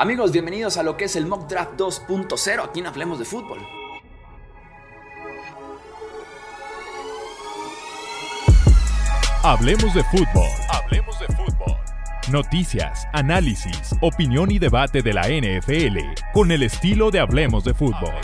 Amigos, bienvenidos a lo que es el Mock Draft 2.0. Aquí en Hablemos de Fútbol. Hablemos de fútbol. Hablemos de fútbol. Noticias, análisis, opinión y debate de la NFL con el estilo de Hablemos de fútbol.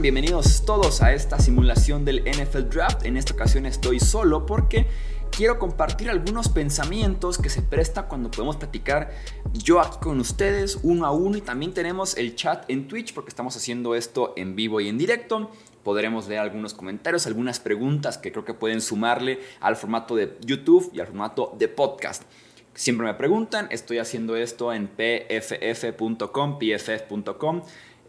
Bienvenidos todos a esta simulación del NFL Draft. En esta ocasión estoy solo porque quiero compartir algunos pensamientos que se presta cuando podemos platicar yo aquí con ustedes uno a uno y también tenemos el chat en Twitch porque estamos haciendo esto en vivo y en directo. Podremos leer algunos comentarios, algunas preguntas que creo que pueden sumarle al formato de YouTube y al formato de podcast. Siempre me preguntan, estoy haciendo esto en pff.com, pff.com.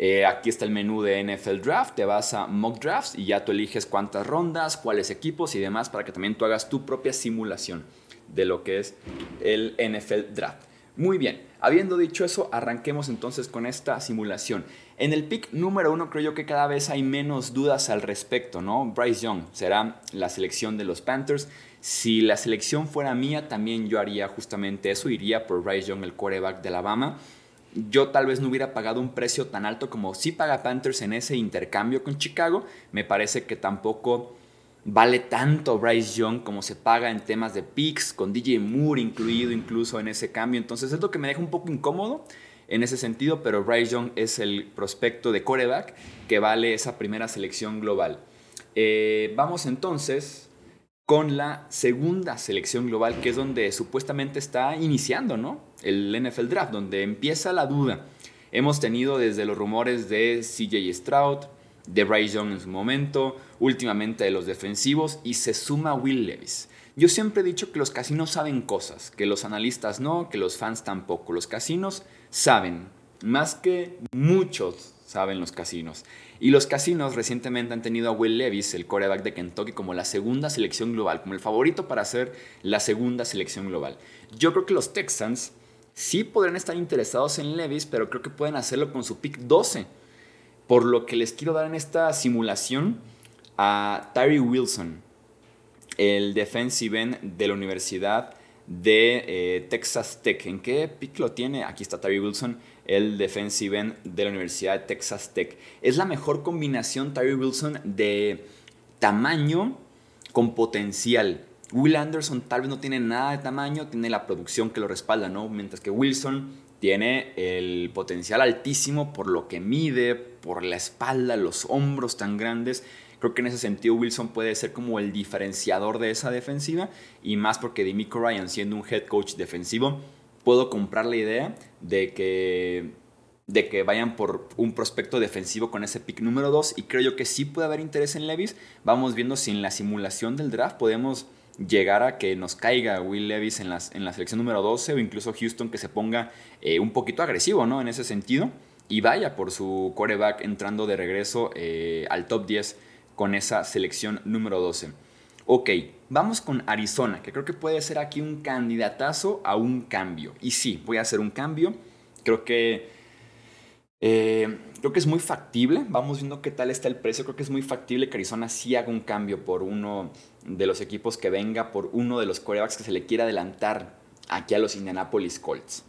Eh, aquí está el menú de NFL Draft, te vas a Mock Drafts y ya tú eliges cuántas rondas, cuáles equipos y demás para que también tú hagas tu propia simulación de lo que es el NFL Draft. Muy bien, habiendo dicho eso, arranquemos entonces con esta simulación. En el pick número uno creo yo que cada vez hay menos dudas al respecto, ¿no? Bryce Young será la selección de los Panthers. Si la selección fuera mía, también yo haría justamente eso, iría por Bryce Young, el quarterback de Alabama yo tal vez no hubiera pagado un precio tan alto como si paga Panthers en ese intercambio con Chicago. Me parece que tampoco vale tanto Bryce Young como se paga en temas de picks, con DJ Moore incluido incluso en ese cambio. Entonces es lo que me deja un poco incómodo en ese sentido, pero Bryce Young es el prospecto de coreback que vale esa primera selección global. Eh, vamos entonces con la segunda selección global, que es donde supuestamente está iniciando ¿no? el NFL Draft, donde empieza la duda. Hemos tenido desde los rumores de CJ Stroud, de Bryce Young en su momento, últimamente de los defensivos, y se suma Will Levis. Yo siempre he dicho que los casinos saben cosas, que los analistas no, que los fans tampoco. Los casinos saben, más que muchos saben los casinos. Y los casinos recientemente han tenido a Will Levis, el coreback de Kentucky, como la segunda selección global, como el favorito para ser la segunda selección global. Yo creo que los Texans sí podrían estar interesados en Levis, pero creo que pueden hacerlo con su pick 12. Por lo que les quiero dar en esta simulación a Tyree Wilson, el defensive end de la Universidad de eh, Texas Tech. ¿En qué pick lo tiene? Aquí está Tyree Wilson el defensive end de la Universidad de Texas Tech. Es la mejor combinación Tyree Wilson de tamaño con potencial. Will Anderson tal vez no tiene nada de tamaño, tiene la producción que lo respalda, ¿no? Mientras que Wilson tiene el potencial altísimo por lo que mide, por la espalda, los hombros tan grandes. Creo que en ese sentido Wilson puede ser como el diferenciador de esa defensiva y más porque Demico Ryan siendo un head coach defensivo puedo comprar la idea de que, de que vayan por un prospecto defensivo con ese pick número 2 y creo yo que sí puede haber interés en Levis. Vamos viendo si en la simulación del draft podemos llegar a que nos caiga Will Levis en, las, en la selección número 12 o incluso Houston que se ponga eh, un poquito agresivo ¿no? en ese sentido y vaya por su quarterback entrando de regreso eh, al top 10 con esa selección número 12. Ok, vamos con Arizona, que creo que puede ser aquí un candidatazo a un cambio. Y sí, voy a hacer un cambio. Creo que, eh, creo que es muy factible. Vamos viendo qué tal está el precio. Creo que es muy factible que Arizona sí haga un cambio por uno de los equipos que venga, por uno de los quarterbacks que se le quiera adelantar aquí a los Indianapolis Colts.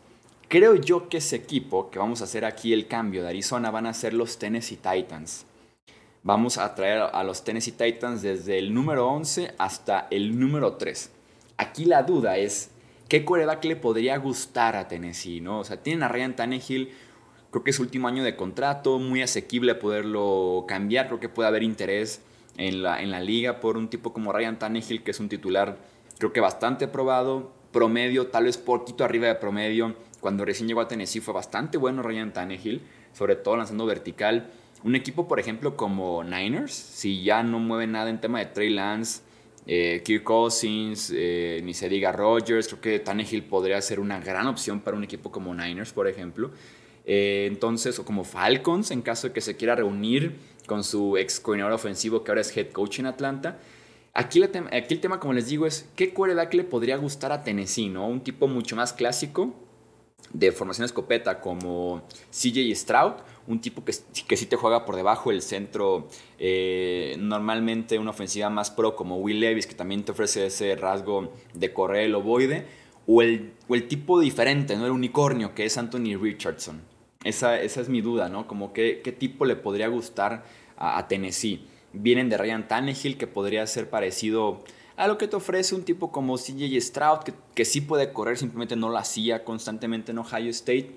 Creo yo que ese equipo que vamos a hacer aquí el cambio de Arizona van a ser los Tennessee Titans vamos a traer a los Tennessee Titans desde el número 11 hasta el número 3. Aquí la duda es, ¿qué coreback le podría gustar a Tennessee? ¿no? O sea, tienen a Ryan Tannehill, creo que es último año de contrato, muy asequible poderlo cambiar, creo que puede haber interés en la, en la liga por un tipo como Ryan Tannehill, que es un titular creo que bastante probado, promedio, tal vez poquito arriba de promedio. Cuando recién llegó a Tennessee fue bastante bueno Ryan Tannehill, sobre todo lanzando vertical. Un equipo, por ejemplo, como Niners, si ya no mueve nada en tema de Trey Lance, eh, Kirk Cousins, eh, ni se diga Rodgers, creo que Tannehill podría ser una gran opción para un equipo como Niners, por ejemplo. Eh, entonces, o como Falcons, en caso de que se quiera reunir con su ex coordinador ofensivo que ahora es head coach en Atlanta. Aquí, aquí el tema, como les digo, es qué quarterback le podría gustar a Tennessee, ¿no? Un tipo mucho más clásico, de formación escopeta como CJ Stroud, un tipo que, que sí te juega por debajo del centro, eh, normalmente una ofensiva más pro como Will Levis, que también te ofrece ese rasgo de correr el ovoide, o el, o el tipo diferente, ¿no? el unicornio, que es Anthony Richardson. Esa, esa es mi duda, ¿no? Como qué, tipo le podría gustar a Tennessee. Vienen de Ryan Tannehill, que podría ser parecido a lo que te ofrece un tipo como CJ Stroud, que, sí puede correr, simplemente no lo hacía constantemente en Ohio State.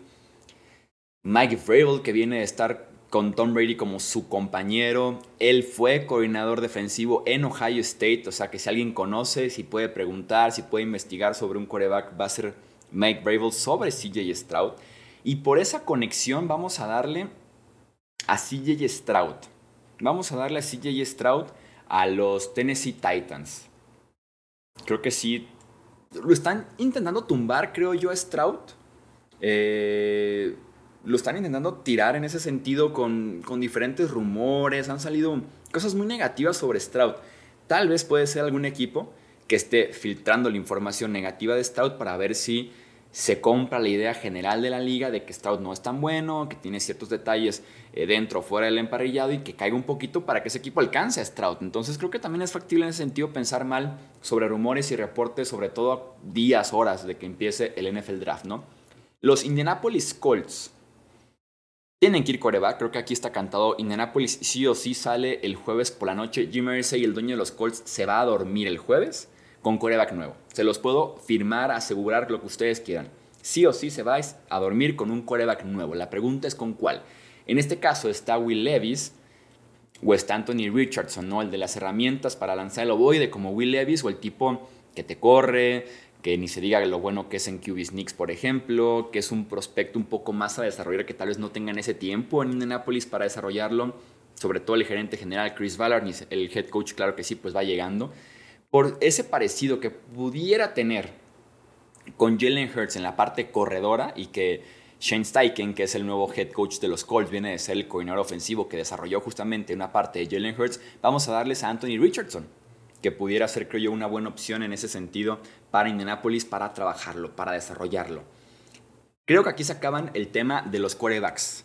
Mike Vrabel, que viene de estar con Tom Brady como su compañero. Él fue coordinador defensivo en Ohio State, o sea que si alguien conoce, si puede preguntar, si puede investigar sobre un coreback, va a ser Mike Vrabel sobre CJ Stroud. Y por esa conexión vamos a darle a CJ Stroud. Vamos a darle a CJ Stroud a los Tennessee Titans. Creo que sí. Lo están intentando tumbar, creo yo, a Stroud. Eh, lo están intentando tirar en ese sentido con, con, diferentes rumores. Han salido cosas muy negativas sobre Stroud. Tal vez puede ser algún equipo que esté filtrando la información negativa de Stroud para ver si se compra la idea general de la liga de que Stroud no es tan bueno, que tiene ciertos detalles eh, dentro o fuera del emparrillado y que caiga un poquito para que ese equipo alcance a Stroud. Entonces creo que también es factible en ese sentido pensar mal sobre rumores y reportes, sobre todo días, horas de que empiece el NFL Draft, ¿no? Los Indianapolis Colts tienen que ir coreback, creo que aquí está cantado. Indianapolis sí o sí sale el jueves por la noche. Jim Irsay, el dueño de los Colts, se va a dormir el jueves con coreback nuevo. Se los puedo firmar, asegurar lo que ustedes quieran. Sí o sí se vais a dormir con un coreback nuevo. La pregunta es con cuál. En este caso está Will Levis o está Anthony Richardson, ¿no? El de las herramientas para lanzar el ovoide como Will Levis o el tipo que te corre, que ni se diga lo bueno que es en QB Sneaks, por ejemplo, que es un prospecto un poco más a desarrollar que tal vez no tengan ese tiempo en Indianapolis para desarrollarlo. Sobre todo el gerente general Chris Ballard, el head coach, claro que sí, pues va llegando por ese parecido que pudiera tener con Jalen Hurts en la parte corredora y que Shane Steichen, que es el nuevo head coach de los Colts, viene de ser el coordinador ofensivo que desarrolló justamente una parte de Jalen Hurts, vamos a darles a Anthony Richardson, que pudiera ser, creo yo, una buena opción en ese sentido para Indianapolis, para trabajarlo, para desarrollarlo. Creo que aquí se acaban el tema de los quarterbacks.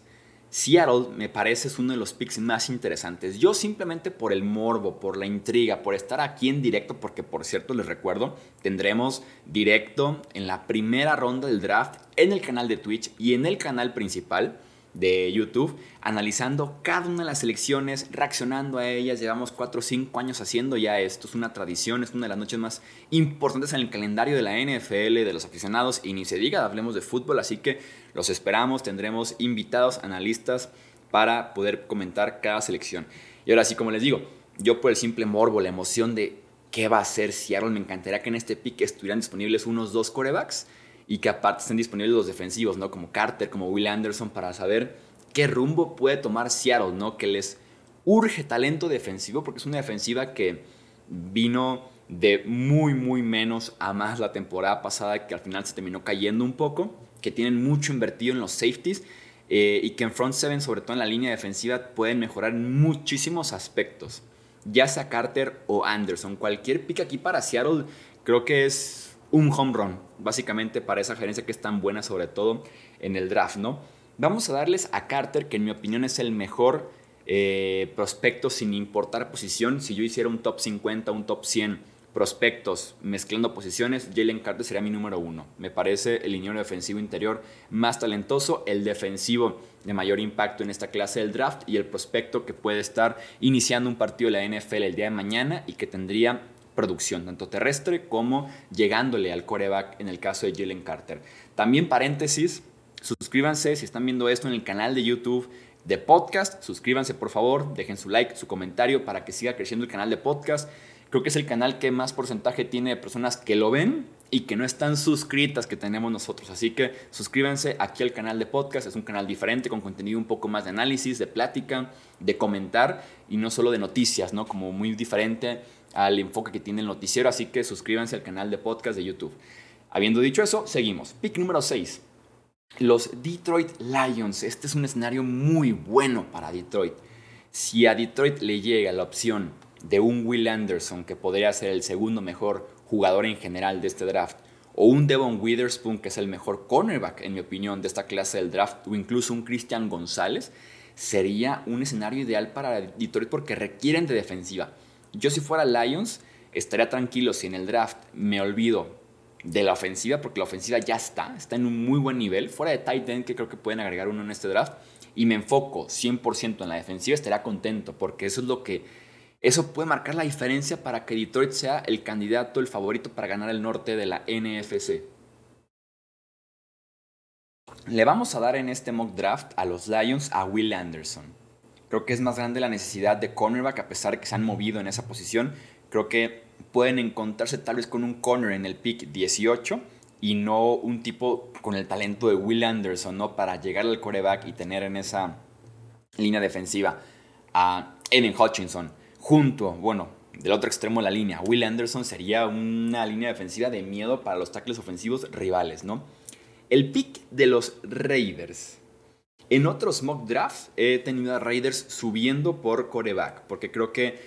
Seattle me parece es uno de los picks más interesantes. Yo simplemente por el morbo, por la intriga, por estar aquí en directo, porque por cierto les recuerdo, tendremos directo en la primera ronda del draft en el canal de Twitch y en el canal principal de YouTube, analizando cada una de las selecciones, reaccionando a ellas. Llevamos 4 o 5 años haciendo ya esto, es una tradición, es una de las noches más importantes en el calendario de la NFL, de los aficionados, y ni se diga, hablemos de fútbol, así que los esperamos, tendremos invitados, analistas, para poder comentar cada selección. Y ahora sí, como les digo, yo por el simple morbo, la emoción de qué va a hacer Seattle, me encantaría que en este pick estuvieran disponibles unos dos corebacks y que aparte estén disponibles los defensivos, ¿no? Como Carter, como Will Anderson, para saber qué rumbo puede tomar Seattle, ¿no? Que les urge talento defensivo, porque es una defensiva que vino de muy, muy menos a más la temporada pasada, que al final se terminó cayendo un poco, que tienen mucho invertido en los safeties eh, y que en front seven, sobre todo en la línea defensiva, pueden mejorar muchísimos aspectos. Ya sea Carter o Anderson, cualquier pick aquí para Seattle creo que es un home run, básicamente para esa gerencia que es tan buena, sobre todo en el draft, ¿no? Vamos a darles a Carter, que en mi opinión es el mejor eh, prospecto sin importar posición. Si yo hiciera un top 50, un top 100 prospectos mezclando posiciones, Jalen Carter sería mi número uno. Me parece el liniero defensivo interior más talentoso, el defensivo de mayor impacto en esta clase del draft y el prospecto que puede estar iniciando un partido de la NFL el día de mañana y que tendría producción, tanto terrestre como llegándole al coreback en el caso de Jalen Carter. También paréntesis, suscríbanse si están viendo esto en el canal de YouTube de podcast, suscríbanse por favor, dejen su like, su comentario para que siga creciendo el canal de podcast. Creo que es el canal que más porcentaje tiene de personas que lo ven y que no están suscritas que tenemos nosotros. Así que suscríbanse aquí al canal de podcast. Es un canal diferente con contenido un poco más de análisis, de plática, de comentar y no solo de noticias, ¿no? Como muy diferente al enfoque que tiene el noticiero, así que suscríbanse al canal de podcast de YouTube. Habiendo dicho eso, seguimos. Pick número 6. Los Detroit Lions. Este es un escenario muy bueno para Detroit. Si a Detroit le llega la opción de un Will Anderson, que podría ser el segundo mejor jugador en general de este draft, o un Devon Witherspoon, que es el mejor cornerback, en mi opinión, de esta clase del draft, o incluso un Christian González, sería un escenario ideal para Detroit porque requieren de defensiva. Yo si fuera Lions, estaría tranquilo si en el draft me olvido de la ofensiva, porque la ofensiva ya está, está en un muy buen nivel, fuera de tight end, que creo que pueden agregar uno en este draft, y me enfoco 100% en la defensiva, estaría contento, porque eso es lo que, eso puede marcar la diferencia para que Detroit sea el candidato, el favorito para ganar el norte de la NFC. Le vamos a dar en este mock draft a los Lions a Will Anderson. Creo que es más grande la necesidad de cornerback a pesar de que se han movido en esa posición. Creo que pueden encontrarse tal vez con un corner en el pick 18 y no un tipo con el talento de Will Anderson, ¿no? Para llegar al coreback y tener en esa línea defensiva a Evan Hutchinson junto, bueno, del otro extremo de la línea. Will Anderson sería una línea defensiva de miedo para los tackles ofensivos rivales, ¿no? El pick de los Raiders. En otros mock drafts he tenido a Raiders subiendo por coreback, porque creo que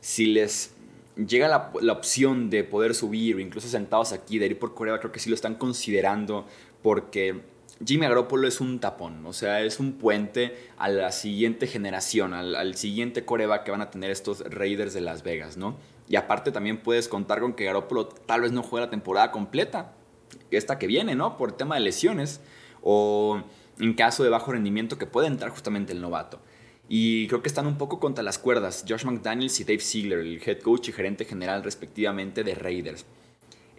si les llega la, opción de poder subir o incluso sentados aquí de ir por Corea, creo que sí lo están considerando porque Jimmy Garoppolo es un tapón, o sea, es un puente a la siguiente generación, al, siguiente coreback que van a tener estos Raiders de Las Vegas, ¿no? Y aparte también puedes contar con que Garoppolo tal vez no juegue la temporada completa, esta que viene, ¿no? Por tema de lesiones o en caso de bajo rendimiento que puede entrar justamente el novato. Y creo que están un poco contra las cuerdas Josh McDaniels y Dave Ziegler, el head coach y gerente general respectivamente de Raiders.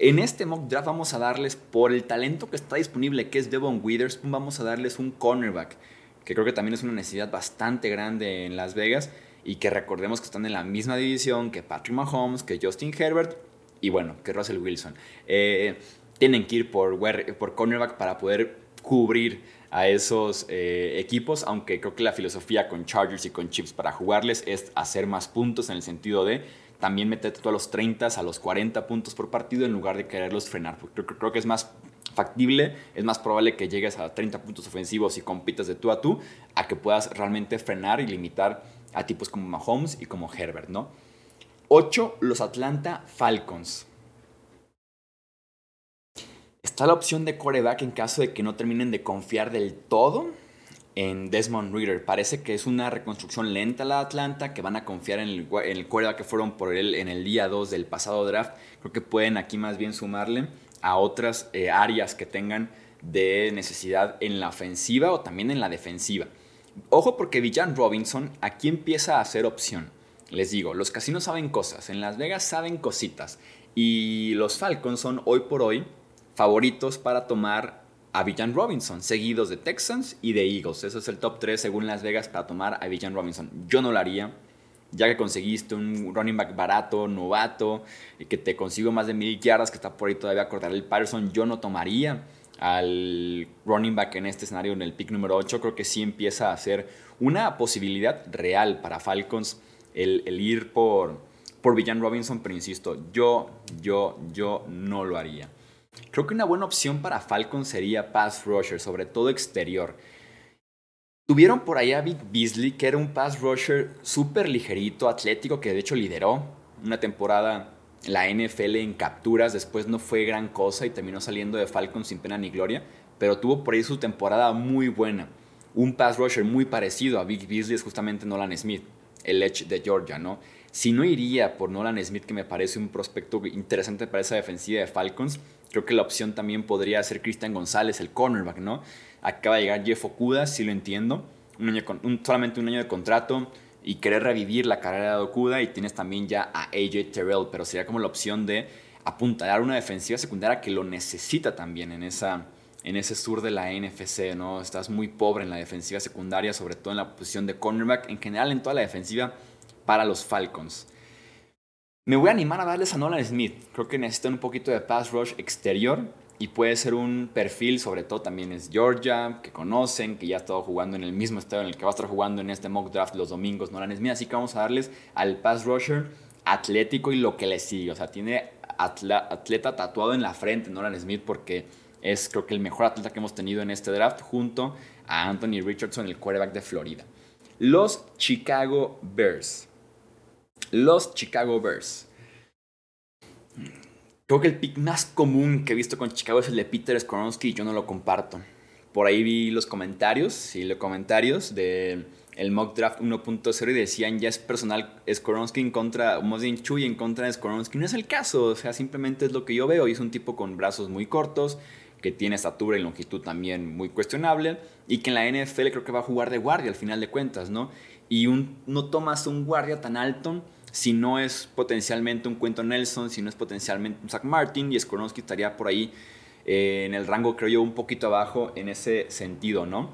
En este mock draft vamos a darles, por el talento que está disponible, que es Devon Witherspoon, vamos a darles un cornerback, que creo que también es una necesidad bastante grande en Las Vegas y que recordemos que están en la misma división que Patrick Mahomes, que Justin Herbert y bueno, que Russell Wilson. Eh, tienen que ir por, cornerback para poder cubrir a esos eh, equipos, aunque creo que la filosofía con Chargers y con Chips para jugarles es hacer más puntos en el sentido de también meterte tú a los 30, a los 40 puntos por partido en lugar de quererlos frenar. Creo, creo que es más factible, es más probable que llegues a 30 puntos ofensivos y compitas de tú a tú, a que puedas realmente frenar y limitar a tipos como Mahomes y como Herbert, ¿no? 8. Los Atlanta Falcons. Está la opción de coreback en caso de que no terminen de confiar del todo en Desmond Reader. Parece que es una reconstrucción lenta la Atlanta, que van a confiar en el, en el que fueron por él en el día 2 del pasado draft. Creo que pueden aquí más bien sumarle a otras eh, áreas que tengan de necesidad en la ofensiva o también en la defensiva. Ojo porque Villan Robinson aquí empieza a ser opción. Les digo, los casinos saben cosas, en Las Vegas saben cositas y los Falcons son hoy por hoy favoritos para tomar a Villan Robinson, seguidos de Texans y de Eagles. Ese es el top 3 según Las Vegas para tomar a Villan Robinson. Yo no lo haría, ya que conseguiste un running back barato, novato, que te consigo más de mil yardas, que está por ahí todavía acordar el Patterson. Yo no tomaría al running back en este escenario en el pick número 8. Creo que sí empieza a ser una posibilidad real para Falcons el, el ir por, por Villan Robinson, pero insisto, yo, yo, yo no lo haría. Creo que una buena opción para Falcon sería pass rusher, sobre todo exterior. Tuvieron por ahí a Vic Beasley, que era un pass rusher súper ligerito, atlético, que de hecho lideró una temporada la NFL en capturas. Después no fue gran cosa y terminó saliendo de Falcon sin pena ni gloria, pero tuvo por ahí su temporada muy buena. Un pass rusher muy parecido a Vic Beasley es justamente Nolan Smith, el edge de Georgia, ¿no? Si no iría por Nolan Smith, que me parece un prospecto interesante para esa defensiva de Falcons, Creo que la opción también podría ser Christian González, el cornerback, ¿no? Acaba de llegar Jeff Okuda, si lo entiendo. Un año solamente un año de contrato y querer revivir la carrera de Okuda y tienes también ya a AJ Terrell, pero sería como la opción de apuntalar una defensiva secundaria que lo necesita también en, esa, en ese sur de la NFC, ¿no? Estás muy pobre en la defensiva secundaria, sobre todo en la posición de cornerback, en general en toda la defensiva para los Falcons. Me voy a animar a darles a Nolan Smith. Creo que necesitan un poquito de pass rush exterior y puede ser un perfil, sobre todo también es Georgia, que conocen, que ya ha estado jugando en el mismo estadio en el que va a estar jugando en este mock draft los domingos Nolan Smith. Así que vamos a darles al pass rusher atlético y lo que le sigue. O sea, tiene atleta tatuado en la frente Nolan Smith porque es creo que el mejor atleta que hemos tenido en este draft junto a Anthony Richardson, el quarterback de Florida. Los Chicago Bears los Chicago Bears. Creo que el pick más común que he visto con Chicago es el de Peter Skoronsky y yo no lo comparto. Por ahí vi los comentarios, sí, los comentarios de el mock draft 1.0 y decían ya es personal Skoronsky en contra, o más bien Chuy en contra de Skoronsky. No es el caso, o sea, simplemente es lo que yo veo y es un tipo con brazos muy cortos, que tiene estatura y longitud también muy cuestionable y que en la NFL creo que va a jugar de guardia al final de cuentas, ¿no? Y no tomas un guardia tan alto si no es potencialmente un Cuento Nelson, si no es potencialmente un Zach Martin, y Skoronsky estaría por ahí eh, en el rango, creo yo, un poquito abajo en ese sentido, ¿no?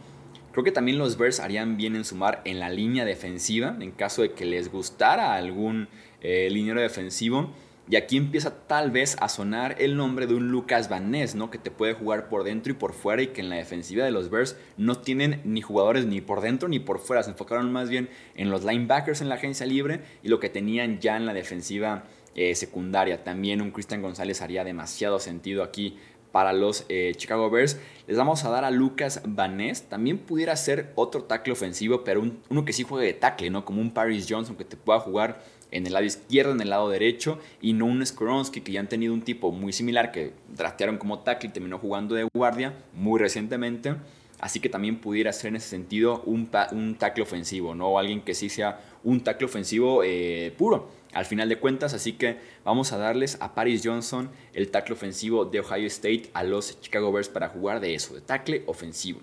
Creo que también los Bears harían bien en sumar en la línea defensiva, en caso de que les gustara algún eh, liniero defensivo. Y aquí empieza tal vez a sonar el nombre de un Lucas Van Ness, ¿no? Que te puede jugar por dentro y por fuera y que en la defensiva de los Bears no tienen ni jugadores ni por dentro ni por fuera. Se enfocaron más bien en los linebackers en la agencia libre y lo que tenían ya en la defensiva eh, secundaria. También un Christian González haría demasiado sentido aquí para los eh, Chicago Bears. Les vamos a dar a Lucas Van Ness. También pudiera ser otro tackle ofensivo, pero uno que sí juegue de tackle, ¿no? Como un Paris Johnson que te pueda jugar en el lado izquierdo, en el lado derecho, y no un Skoronsky que ya han tenido un tipo muy similar que draftearon como tackle y terminó jugando de guardia muy recientemente. Así que también pudiera ser en ese sentido un, un tackle ofensivo, ¿no? O alguien que sí sea un tackle ofensivo eh, puro, al final de cuentas. Así que vamos a darles a Paris Johnson el tackle ofensivo de Ohio State a los Chicago Bears para jugar de eso, de tackle ofensivo.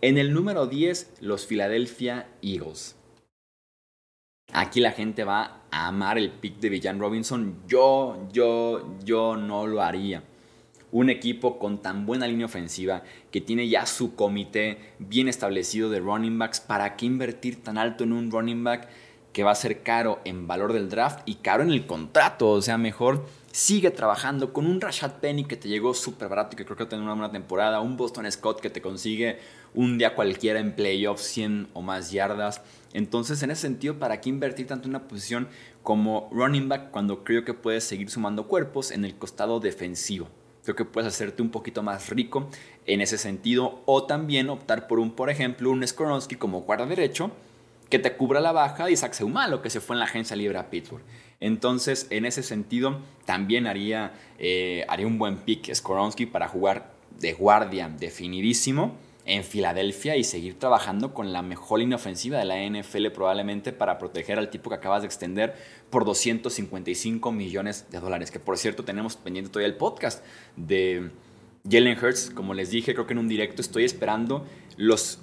En el número 10, los Philadelphia Eagles. Aquí la gente va a amar el pick de Villan Robinson. Yo, yo, yo no lo haría. Un equipo con tan buena línea ofensiva, que tiene ya su comité bien establecido de running backs, ¿para qué invertir tan alto en un running back que va a ser caro en valor del draft y caro en el contrato? O sea, mejor sigue trabajando con un Rashad Penny que te llegó súper barato y que creo que tiene una buena temporada, un Boston Scott que te consigue un día cualquiera en playoffs 100 o más yardas. Entonces, en ese sentido, ¿para qué invertir tanto en una posición como running back cuando creo que puedes seguir sumando cuerpos en el costado defensivo? Creo que puedes hacerte un poquito más rico en ese sentido o también optar por un, por ejemplo, un Skoronski como guarda derecho que te cubra la baja de Isaac Seumalo que se fue en la agencia libre a Pittsburgh. Entonces, en ese sentido, también haría, eh, haría un buen pick Skoronsky para jugar de guardia definidísimo en Filadelfia y seguir trabajando con la mejor línea ofensiva de la NFL probablemente para proteger al tipo que acabas de extender por 255 millones de dólares. Que por cierto tenemos pendiente todavía el podcast de Jalen Hurts. Como les dije, creo que en un directo estoy esperando los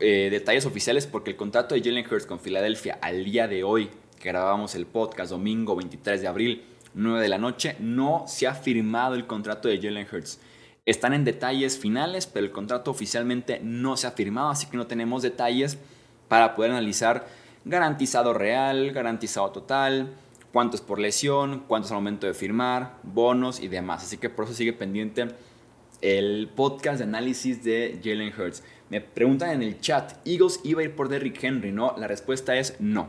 eh, detalles oficiales porque el contrato de Jalen Hurts con Filadelfia al día de hoy que grabamos el podcast domingo 23 de abril, 9 de la noche, no se ha firmado el contrato de Jalen Hurts. Están en detalles finales, pero el contrato oficialmente no se ha firmado, así que no tenemos detalles para poder analizar garantizado real, garantizado total, cuánto es por lesión, cuánto es al momento de firmar, bonos y demás. Así que por eso sigue pendiente el podcast de análisis de Jalen Hurts. Me preguntan en el chat, ¿Eagles iba a ir por Derrick Henry? No, la respuesta es no.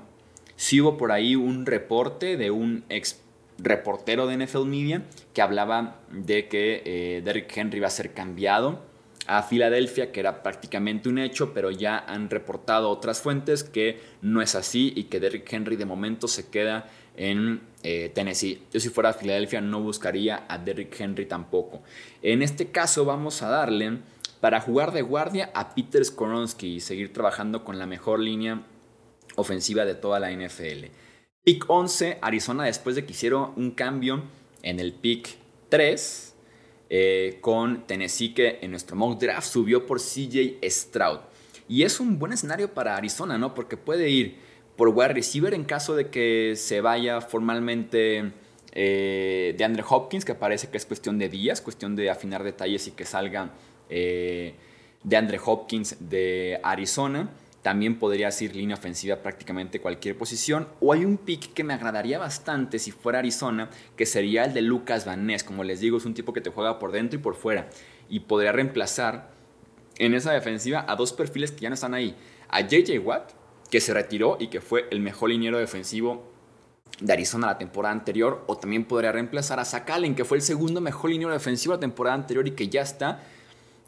Sí hubo por ahí un reporte de un ex reportero de NFL Media que hablaba de que eh, Derrick Henry iba a ser cambiado a Filadelfia, que era prácticamente un hecho, pero ya han reportado otras fuentes que no es así y que Derrick Henry de momento se queda en eh, Tennessee. Yo si fuera a Filadelfia no buscaría a Derrick Henry tampoco. En este caso vamos a darle para jugar de guardia a Peter Skoronsky y seguir trabajando con la mejor línea ofensiva de toda la NFL. Pick 11, Arizona después de que hicieron un cambio en el pick 3 eh, con Tennessee que en nuestro mock draft subió por CJ Stroud. Y es un buen escenario para Arizona, ¿no? Porque puede ir por wide receiver en caso de que se vaya formalmente eh, de Andre Hopkins, que parece que es cuestión de días, cuestión de afinar detalles y que salga eh, de Andre Hopkins de Arizona. También podría ser línea ofensiva prácticamente cualquier posición. O hay un pick que me agradaría bastante si fuera Arizona, que sería el de Lucas Van Ness. Como les digo, es un tipo que te juega por dentro y por fuera. Y podría reemplazar en esa defensiva a dos perfiles que ya no están ahí. A JJ Watt, que se retiró y que fue el mejor liniero defensivo de Arizona la temporada anterior. O también podría reemplazar a Zach Allen, que fue el segundo mejor liniero defensivo la temporada anterior y que ya está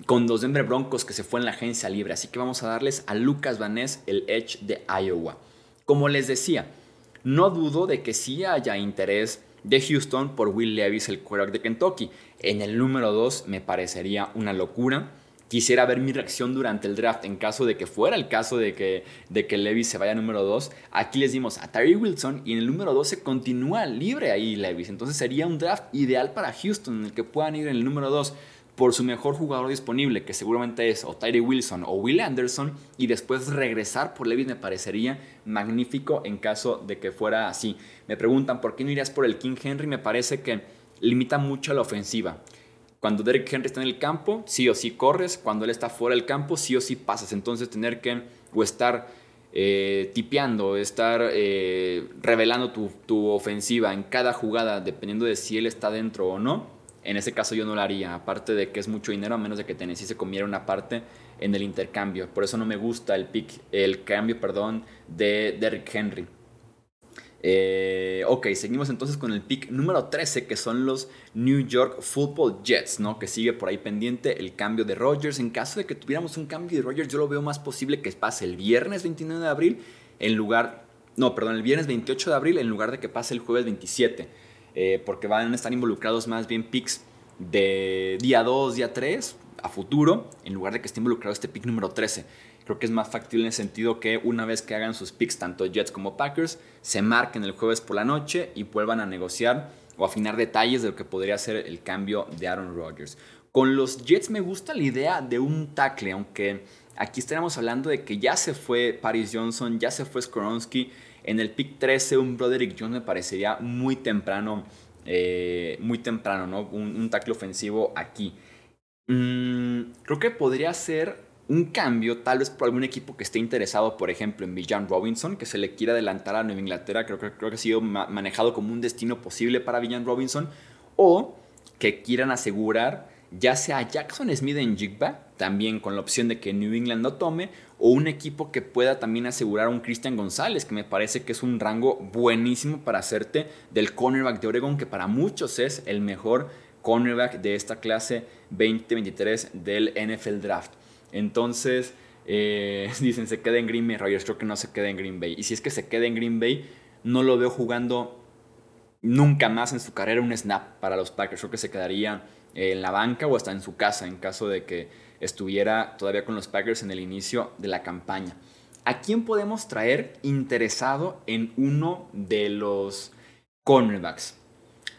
con los Denver Broncos que se fue en la agencia libre. Así que vamos a darles a Lucas Vanés el Edge de Iowa. Como les decía, no dudo de que sí haya interés de Houston por Will Levis, el quarterback de Kentucky. En el número 2 me parecería una locura. Quisiera ver mi reacción durante el draft en caso de que fuera el caso de que, de que Levis se vaya número 2. Aquí les dimos a Tyree Wilson y en el número 2 se continúa libre ahí Levis. Entonces sería un draft ideal para Houston en el que puedan ir en el número 2 por su mejor jugador disponible, que seguramente es o Tyree Wilson o Will Anderson, y después regresar por Levis me parecería magnífico en caso de que fuera así. Me preguntan, ¿por qué no irías por el King Henry? Me parece que limita mucho la ofensiva. Cuando Derek Henry está en el campo, sí o sí corres. Cuando él está fuera del campo, sí o sí pasas. Entonces tener que o estar eh, tipeando, estar eh, revelando tu, tu ofensiva en cada jugada, dependiendo de si él está dentro o no, en ese caso yo no lo haría, aparte de que es mucho dinero, a menos de que Tennessee se comiera una parte en el intercambio. Por eso no me gusta el pick, el cambio, perdón, de Derrick Henry. Eh, ok, seguimos entonces con el pick número 13, que son los New York Football Jets, ¿no? Que sigue por ahí pendiente el cambio de Rodgers. En caso de que tuviéramos un cambio de Rodgers, yo lo veo más posible que pase el viernes 29 de abril en lugar, no, perdón, el viernes 28 de abril en lugar de que pase el jueves 27. Eh, porque van a estar involucrados más bien picks de día 2, día 3 a futuro, en lugar de que esté involucrado este pick número 13. Creo que es más factible en el sentido que una vez que hagan sus picks, tanto Jets como Packers, se marquen el jueves por la noche y vuelvan a negociar o afinar detalles de lo que podría ser el cambio de Aaron Rodgers. Con los Jets me gusta la idea de un tackle, aunque aquí estaremos hablando de que ya se fue Paris Johnson, ya se fue Skoronsky, en el pick 13 un Broderick Jones me parecería muy temprano, eh, muy temprano, ¿no? Un, tackle ofensivo aquí. Mm, creo que podría ser un cambio, tal vez por algún equipo que esté interesado, por ejemplo, en Villan Robinson, que se le quiera adelantar a Nueva Inglaterra, creo, que creo que ha sido manejado como un destino posible para Villan Robinson, o que quieran asegurar ya sea Jackson Smith en Jigba, también con la opción de que New England no tome, o un equipo que pueda también asegurar a un Christian González, que me parece que es un rango buenísimo para hacerte del cornerback de Oregon, que para muchos es el mejor cornerback de esta clase 2023 del NFL Draft. Entonces, eh, dicen, se queda en Green Bay, Rogers, creo que no se queda en Green Bay. Y si es que se queda en Green Bay, no lo veo jugando nunca más en su carrera un snap para los Packers. Creo que se quedaría en la banca o hasta en su casa en caso de que estuviera todavía con los Packers en el inicio de la campaña. ¿A quién podemos traer interesado en uno de los cornerbacks?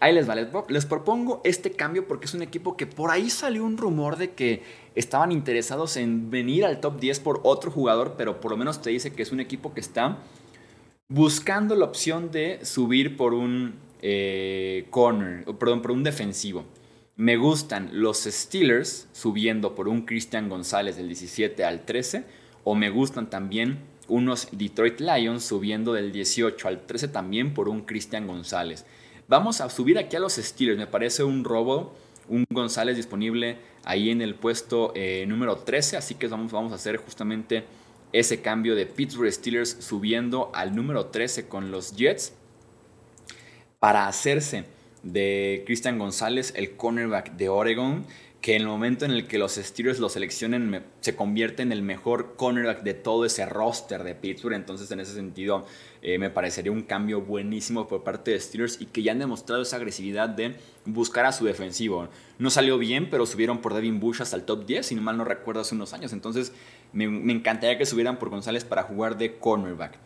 Ahí les va, les, propongo este cambio porque es un equipo que por ahí salió un rumor de que estaban interesados en venir al top 10 por otro jugador, pero por lo menos te dice que es un equipo que está buscando la opción de subir por un eh, corner, perdón, por un defensivo. Me gustan los Steelers subiendo por un Christian González del 17 al 13. O me gustan también unos Detroit Lions subiendo del 18 al 13 también por un Christian González. Vamos a subir aquí a los Steelers. Me parece un robo. Un González disponible ahí en el puesto eh, número 13. Así que vamos, vamos a hacer justamente ese cambio de Pittsburgh Steelers subiendo al número 13 con los Jets para hacerse de Christian González, el cornerback de Oregon, que en el momento en el que los Steelers lo seleccionen se convierte en el mejor cornerback de todo ese roster de Pittsburgh. Entonces, en ese sentido, eh, me parecería un cambio buenísimo por parte de Steelers y que ya han demostrado esa agresividad de buscar a su defensivo. No salió bien, pero subieron por Devin Bush hasta el top 10, si no mal no recuerdo, hace unos años. Entonces, me, me encantaría que subieran por González para jugar de cornerback.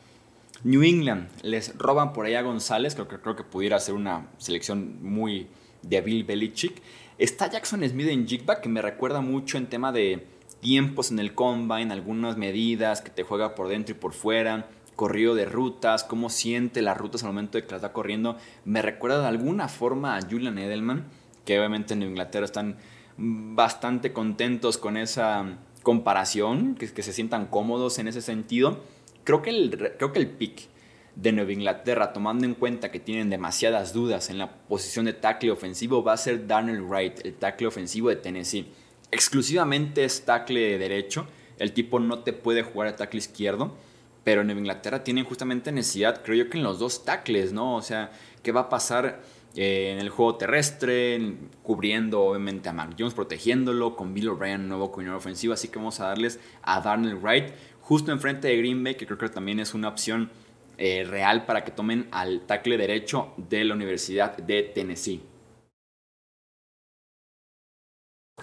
New England les roban por ahí a González, creo que, creo que pudiera ser una selección muy de Bill Belichick. Está Jackson Smith en Jigba, que me recuerda mucho en tema de tiempos en el combine, algunas medidas que te juega por dentro y por fuera, corrido de rutas, cómo siente las rutas al momento de que las está corriendo. Me recuerda de alguna forma a Julian Edelman, que obviamente en Inglaterra están bastante contentos con esa comparación, que, que se sientan cómodos en ese sentido. Creo que el, creo que el pick de Nueva Inglaterra, tomando en cuenta que tienen demasiadas dudas en la posición de tackle ofensivo, va a ser Darnell Wright, el tackle ofensivo de Tennessee. Exclusivamente es tackle derecho, el tipo no te puede jugar a tackle izquierdo, pero Nueva Inglaterra tienen justamente necesidad, creo yo que en los dos tackles, ¿no? O sea, ¿qué va a pasar eh, en el juego terrestre, cubriendo obviamente a Mark Jones, protegiéndolo, con Bill O'Brien, nuevo coordinador ofensivo, así que vamos a darles a Darnell Wright justo enfrente de Green Bay, que creo que también es una opción eh, real para que tomen al tackle derecho de la Universidad de Tennessee.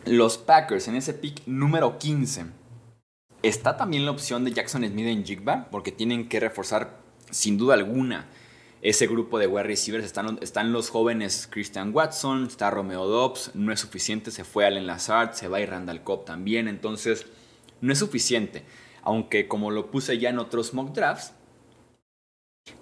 Los Packers en ese pick número 15. Está también la opción de Jackson Smith en Jigba, porque tienen que reforzar sin duda alguna ese grupo de wide receivers. Están, están los jóvenes Christian Watson, está Romeo Dobbs, no es suficiente, se fue Allen Lazard, se va ir Randall Cobb también, entonces no es suficiente. Aunque como lo puse ya en otros mock drafts,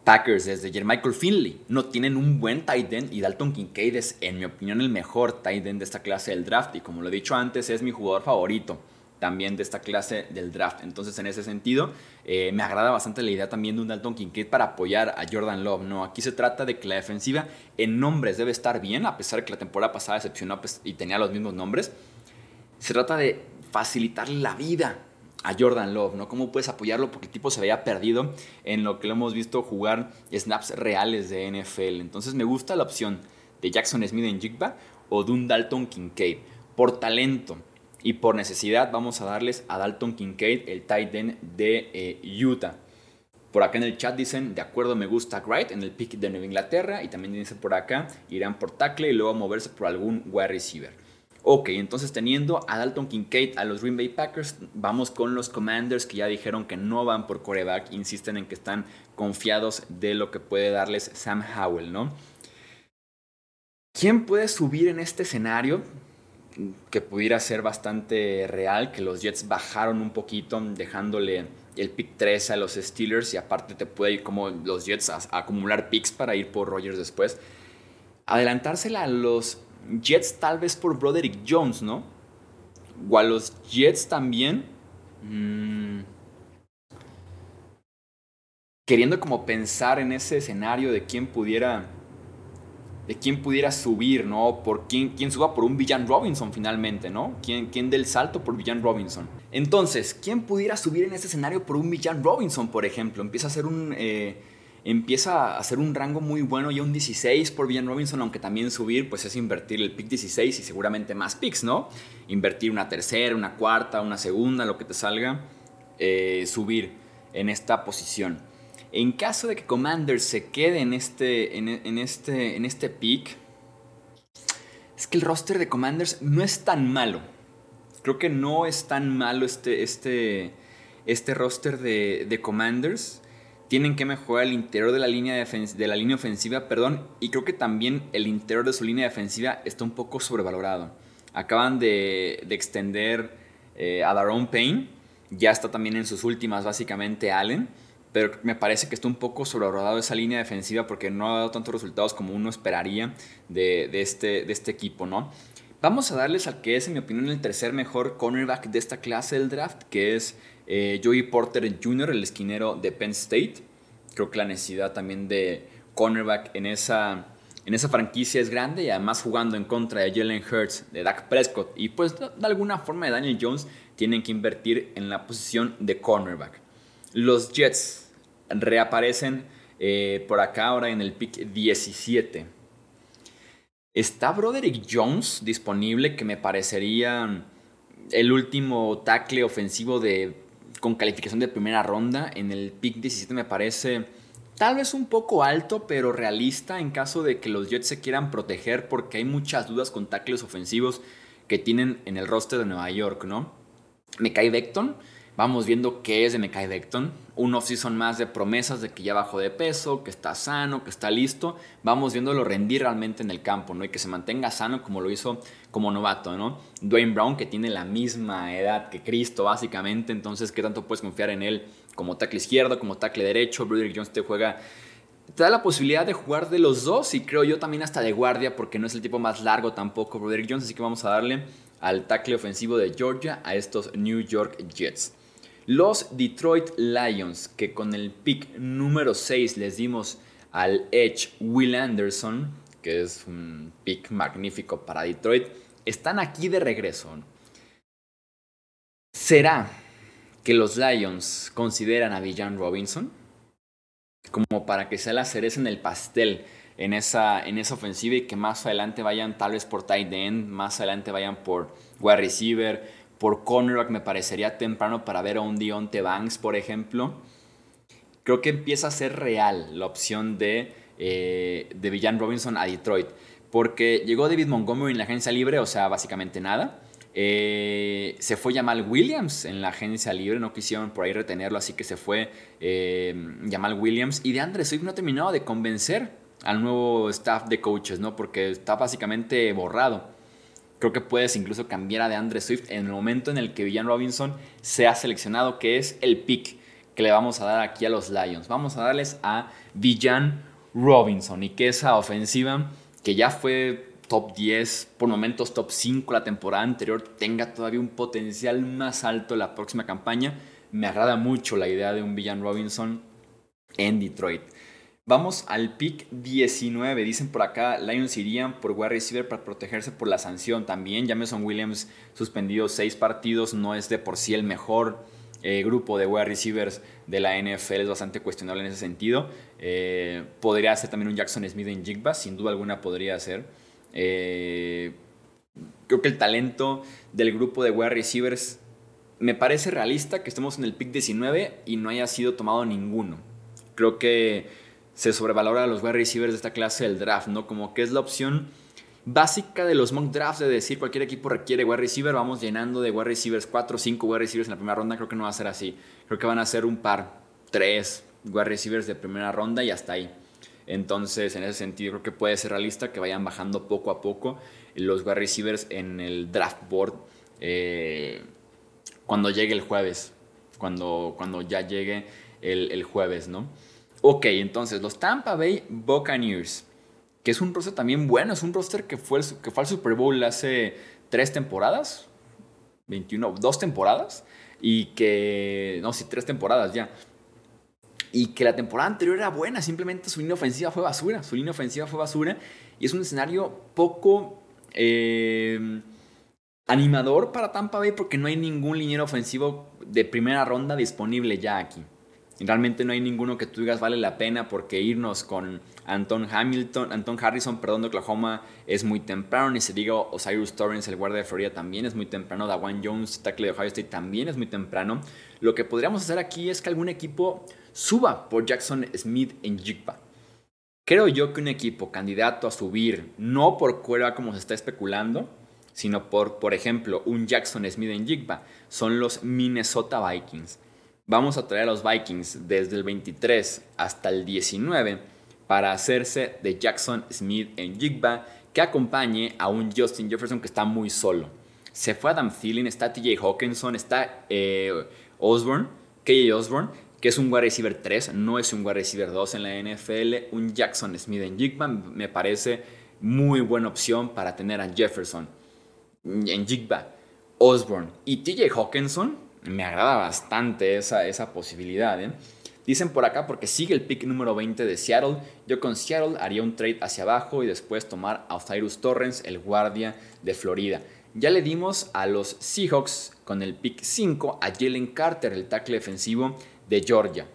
Packers desde Jermichael Finley no tienen un buen tight end y Dalton Kincaid es, en mi opinión, el mejor tight end de esta clase del draft. Y como lo he dicho antes, es mi jugador favorito también de esta clase del draft. Entonces, en ese sentido, eh, me agrada bastante la idea también de un Dalton Kincaid para apoyar a Jordan Love. ¿no? Aquí se trata de que la defensiva en nombres debe estar bien, a pesar de que la temporada pasada decepcionó pues, y tenía los mismos nombres. Se trata de facilitarle la vida a Jordan Love, ¿no? ¿Cómo puedes apoyarlo? Porque el tipo se había perdido en lo que lo hemos visto jugar snaps reales de NFL. Entonces me gusta la opción de Jackson Smith en Jigba o de un Dalton Kincaid. Por talento y por necesidad vamos a darles a Dalton Kincaid, el tight end de eh, Utah. Por acá en el chat dicen, de acuerdo, me gusta Wright en el pick de Nueva Inglaterra. Y también dicen por acá, irán por tackle y luego moverse por algún wide receiver. Ok, entonces teniendo a Dalton Kincaid a los Green Bay Packers, vamos con los Commanders que ya dijeron que no van por coreback, insisten en que están confiados de lo que puede darles Sam Howell, ¿no? ¿Quién puede subir en este escenario? Que pudiera ser bastante real, que los Jets bajaron un poquito, dejándole el pick 3 a los Steelers y aparte te puede ir como los Jets a, acumular picks para ir por Rogers después. Adelantársela a los Jets tal vez por Broderick Jones, ¿no? O a los Jets también. Mm, queriendo como pensar en ese escenario de quién pudiera de quién pudiera subir, ¿no? Por quién, quién suba por un Villan Robinson finalmente, ¿no? ¿Quién, quién del salto por Villan Robinson? Entonces, ¿quién pudiera subir en ese escenario por un Villan Robinson, por ejemplo? Empieza a ser un eh, empieza a hacer un rango muy bueno y un 16 por Villan Robinson, aunque también subir pues es invertir el pick 16 y seguramente más picks, ¿no? Invertir una tercera, una cuarta, una segunda, lo que te salga, eh, subir en esta posición. En caso de que Commander se quede en este, en, este, en este pick, es que el roster de Commanders no es tan malo. Creo que no es tan malo este, este, este roster de, de Commanders tienen que mejorar el interior de la línea, de la línea ofensiva, perdón, y creo que también el interior de su línea defensiva está un poco sobrevalorado. Acaban de, extender eh, a Daron Payne, ya está también en sus últimas básicamente Allen, pero me parece que está un poco sobrevalorado esa línea defensiva porque no ha dado tantos resultados como uno esperaría de, este, de este equipo, ¿no? Vamos a darles al que es, en mi opinión, el tercer mejor cornerback de esta clase del draft, que es eh, Joey Porter Jr., el esquinero de Penn State. Creo que la necesidad también de cornerback en esa, en esa franquicia es grande y además jugando en contra de Jalen Hurts, de Dak Prescott y pues de alguna forma de Daniel Jones tienen que invertir en la posición de cornerback. Los Jets reaparecen eh, por acá ahora en el pick 17. Está Broderick Jones disponible que me parecería el último tackle ofensivo de con calificación de primera ronda. En el pick 17 me parece tal vez un poco alto, pero realista en caso de que los Jets se quieran proteger porque hay muchas dudas con tackles ofensivos que tienen en el roster de Nueva York, ¿no? cae Beckton Vamos viendo qué es de Mekai Beckton. Un off-season más de promesas de que ya bajó de peso, que está sano, que está listo. Vamos viéndolo rendir realmente en el campo, ¿no? Y que se mantenga sano como lo hizo como novato, ¿no? Dwayne Brown, que tiene la misma edad que Cristo, básicamente. Entonces, ¿qué tanto puedes confiar en él como tackle izquierdo, como tackle derecho? Broderick Jones te juega te da la posibilidad de jugar de los dos y creo yo también hasta de guardia porque no es el tipo más largo tampoco Broderick Jones, así que vamos a darle al tackle ofensivo de Georgia a estos New York Jets. Los Detroit Lions, que con el pick número 6 les dimos al Edge Will Anderson, que es un pick magnífico para Detroit, están aquí de regreso. ¿Será que los Lions consideran a Villan Robinson como para que sea la cereza en el pastel en esa, en esa ofensiva y que más adelante vayan tal vez por tight end, más adelante vayan por wide receiver, por cornerback me parecería temprano para ver a un Dionte Banks, por ejemplo. creo que empieza a ser real la opción de, eh, de Villan Robinson a Detroit. Porque llegó David Montgomery en la agencia libre, o sea, básicamente nada. Eh, se fue Jamal Williams en la agencia libre, no quisieron por ahí retenerlo, así que se fue eh, Jamal Williams. Y de Andre Swift no ha terminado de convencer al nuevo staff de coaches, ¿no? Porque está básicamente borrado. Creo que puedes incluso cambiar a de Andre Swift en el momento en el que Villan Robinson sea seleccionado, que es el pick que le vamos a dar aquí a los Lions. Vamos a darles a Villan Robinson y que esa ofensiva que ya fue top 10, por momentos top 5 la temporada anterior, tenga todavía un potencial más alto la próxima campaña. Me agrada mucho la idea de un Villan Robinson en Detroit. Vamos al pick 19. Dicen por acá, Lions irían por wide receiver para protegerse por la sanción. También Jameson Williams suspendido 6 partidos, no es de por sí el mejor eh, grupo de wide receivers de la NFL, es bastante cuestionable en ese sentido. Eh, podría ser también un Jackson Smith en Jigba, sin duda alguna podría ser. Eh, creo que el talento del grupo de wide receivers me parece realista que estemos en el pick 19 y no haya sido tomado ninguno. Creo que se sobrevalora a los wide receivers de esta clase del draft, ¿no? Como que es la opción básica de los mock drafts de decir cualquier equipo requiere wide receiver, vamos llenando de wide receivers 4 o 5 wide receivers en la primera ronda, creo que no va a ser así. Creo que van a ser un par, 3 wide receivers de primera ronda y hasta ahí. Entonces, en ese sentido, creo que puede ser realista que vayan bajando poco a poco los wide receivers en el draft board eh, cuando llegue el jueves. Cuando, cuando ya llegue el, jueves, ¿no? Ok, entonces los Tampa Bay Buccaneers, que es un roster también bueno, es un roster que fue, que fue al Super Bowl hace tres temporadas, 21, dos temporadas, y que, no, sí, tres temporadas ya y que la temporada anterior era buena, simplemente su línea ofensiva fue basura, su línea ofensiva fue basura y es un escenario poco eh, animador para Tampa Bay porque no hay ningún liniero ofensivo de primera ronda disponible ya aquí. Realmente no hay ninguno que tú digas vale la pena porque irnos con Anton Hamilton, Anton Harrison, perdón, de Oklahoma es muy temprano. Ni se diga Osiris Torrance, el guardia de Florida, también es muy temprano. Dawan Jones, tackle de Ohio State, también es muy temprano. Lo que podríamos hacer aquí es que algún equipo suba por Jackson Smith en Jigba. Creo yo que un equipo candidato a subir, no por cuerda como se está especulando, sino por, por ejemplo, un Jackson Smith en Jigba, son los Minnesota Vikings. Vamos a traer a los Vikings desde el 23 hasta el 19 para hacerse de Jackson Smith en Jigba que acompañe a un Justin Jefferson que está muy solo. Se fue Adam Thielen, está TJ Hawkinson, está eh, Osborne, KJ Osborne, que es un wide receiver 3, no es un wide receiver 2 en la NFL. Un Jackson Smith en Jigba me parece muy buena opción para tener a Jefferson en Jigba, Osborne y TJ Hawkinson. Me agrada bastante esa, esa posibilidad. ¿eh? Dicen por acá porque sigue el pick número 20 de Seattle. Yo con Seattle haría un trade hacia abajo y después tomar a Cyrus Torrens, el guardia de Florida. Ya le dimos a los Seahawks con el pick 5 a Jalen Carter, el tackle defensivo de Georgia.